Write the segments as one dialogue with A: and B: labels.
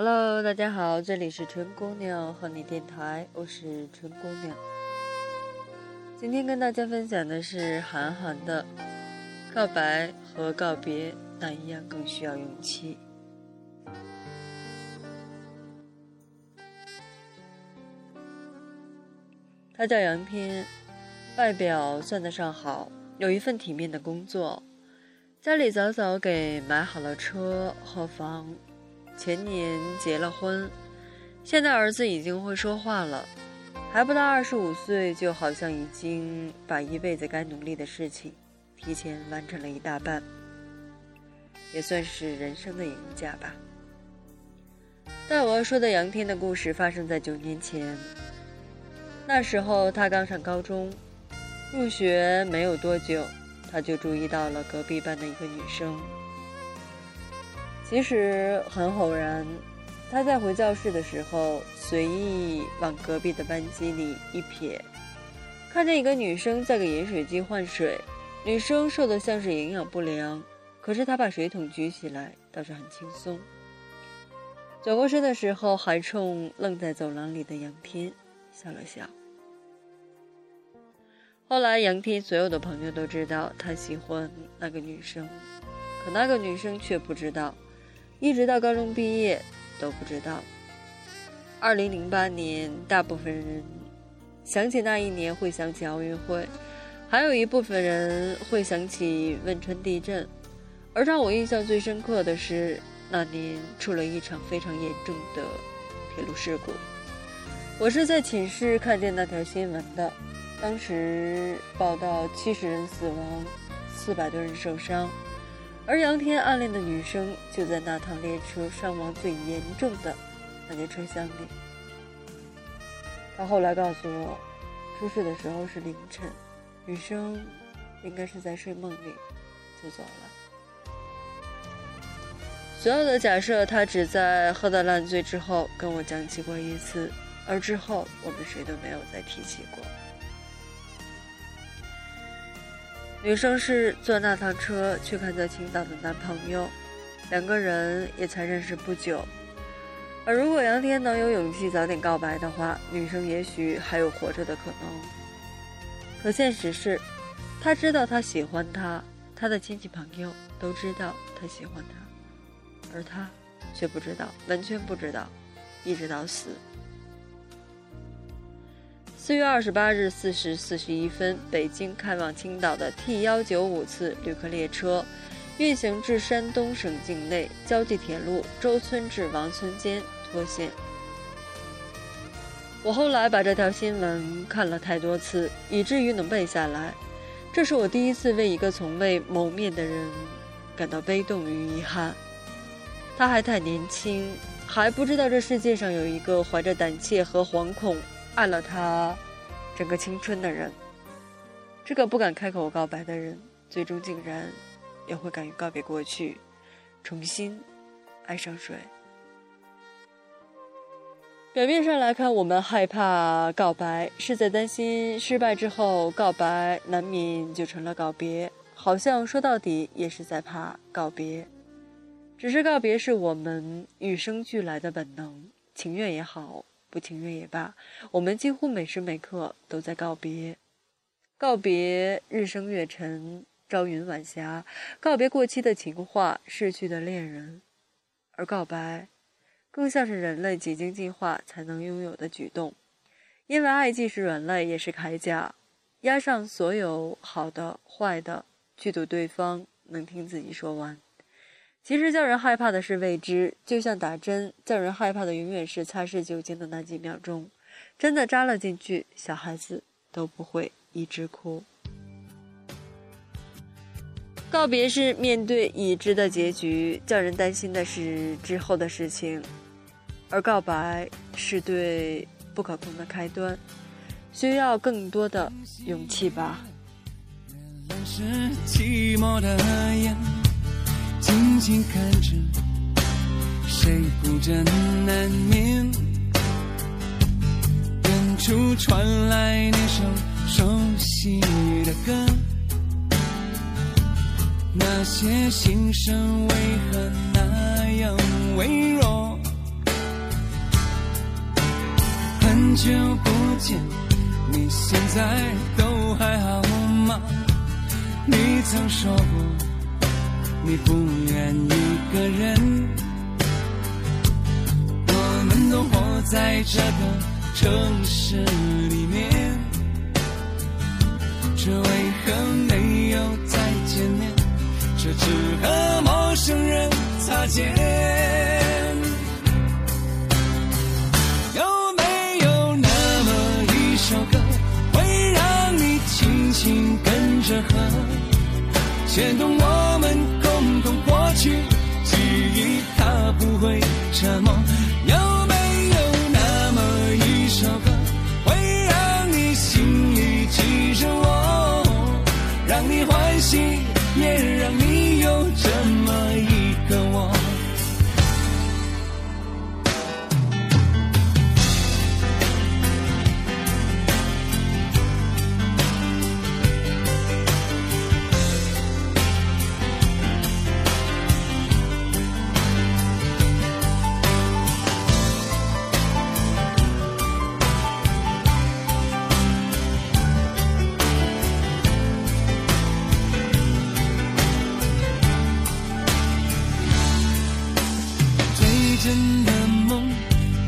A: Hello，大家好，这里是春姑娘和你电台，我是春姑娘。今天跟大家分享的是韩寒的《告白和告别那一样更需要勇气》。他叫杨天，外表算得上好，有一份体面的工作，家里早早给买好了车和房，前年结了婚，现在儿子已经会说话了，还不到二十五岁，就好像已经把一辈子该努力的事情提前完成了一大半，也算是人生的赢家吧。但我要说的杨天的故事发生在九年前。那时候他刚上高中，入学没有多久，他就注意到了隔壁班的一个女生。其实很偶然，他在回教室的时候，随意往隔壁的班级里一瞥，看见一个女生在给饮水机换水。女生瘦得像是营养不良，可是她把水桶举起来倒是很轻松。转过身的时候，还冲愣在走廊里的杨天笑了笑。后来，杨天所有的朋友都知道他喜欢那个女生，可那个女生却不知道，一直到高中毕业都不知道。二零零八年，大部分人想起那一年会想起奥运会，还有一部分人会想起汶川地震，而让我印象最深刻的是那年出了一场非常严重的铁路事故。我是在寝室看见那条新闻的。当时报道七十人死亡，四百多人受伤，而杨天暗恋的女生就在那趟列车伤亡最严重的那节车厢里。他后来告诉我，出事的时候是凌晨，女生应该是在睡梦里就走了。所有的假设，他只在喝得烂醉之后跟我讲起过一次，而之后我们谁都没有再提起过。女生是坐那趟车去看在青岛的男朋友，两个人也才认识不久。而如果杨天能有勇气早点告白的话，女生也许还有活着的可能。可现实是，他知道他喜欢他，他的亲戚朋友都知道他喜欢他，而他却不知道，完全不知道，一直到死。四月二十八日四时四十一分，北京开往青岛的 T 幺九五次旅客列车，运行至山东省境内交际铁路周村至王村间脱线。我后来把这条新闻看了太多次，以至于能背下来。这是我第一次为一个从未谋面的人感到悲痛与遗憾。他还太年轻，还不知道这世界上有一个怀着胆怯和惶恐。爱了他整个青春的人，这个不敢开口告白的人，最终竟然也会敢于告别过去，重新爱上谁？表面上来看，我们害怕告白，是在担心失败之后告白难免就成了告别，好像说到底也是在怕告别。只是告别是我们与生俱来的本能，情愿也好。不情愿也罢，我们几乎每时每刻都在告别，告别日升月沉、朝云晚霞，告别过期的情话、逝去的恋人，而告白，更像是人类几经进化才能拥有的举动，因为爱既是软肋，也是铠甲，压上所有好的、坏的，去赌对方能听自己说完。其实叫人害怕的是未知，就像打针，叫人害怕的永远是擦拭酒精的那几秒钟。真的扎了进去，小孩子都不会一直哭。告别是面对已知的结局，叫人担心的是之后的事情；而告白是对不可控的开端，需要更多的勇气吧。静静看着，谁孤枕难眠？远处传来那首熟悉的歌，那些心声为何那样微弱？
B: 很久不见，你现在都还好吗？你曾说过，你不愿一个人。我们都活在这个城市里面，却为何没有再见面？却只和陌生人擦肩。有没有那么一首歌，会让你轻轻跟着和牵动我着梦的梦，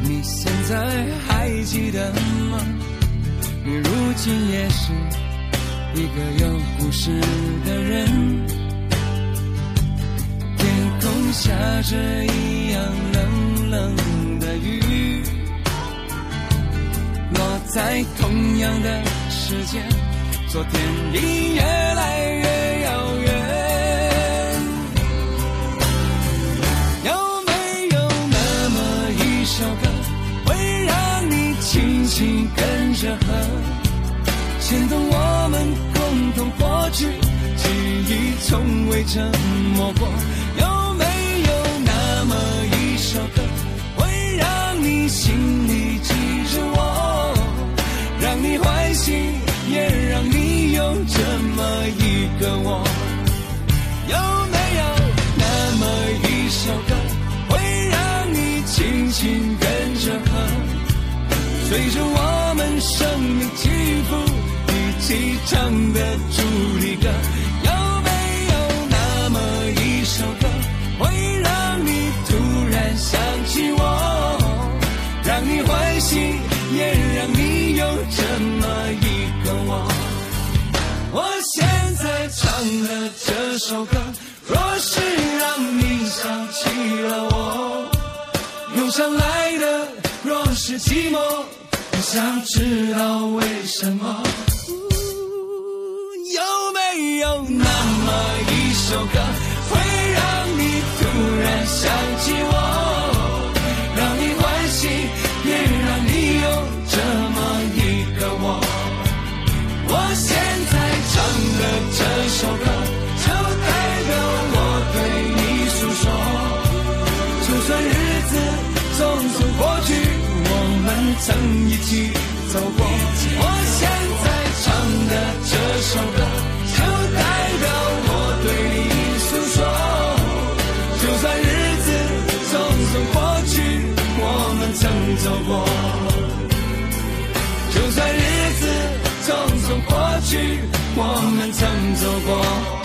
B: 你现在还记得吗？你如今也是一个有故事的人。天空下着一样冷冷的雨，落在同样的时间，昨天已越来越跟着和，牵动我们共同过去，记忆从未沉默过。有没有那么一首歌，会让你心里记着我，让你欢喜，也让你有这么一个我？有没有那么一首歌，会让你轻轻跟着和？随着唱的主题歌，有没有那么一首歌，会让你突然想起我，让你欢喜，也让你有这么一个我？我现在唱的这首歌，若是让你想起了我，涌上来的若是寂寞。我想知道为什么？有那么一首歌，会让你突然想起我，让你欢喜，也让你有这么一个我？我现在唱的这首歌，就代表我对你诉说。就算日子匆匆过去。我们曾一起走过，我现在唱的这首歌，走过；就算日子匆匆过去，我们曾走过。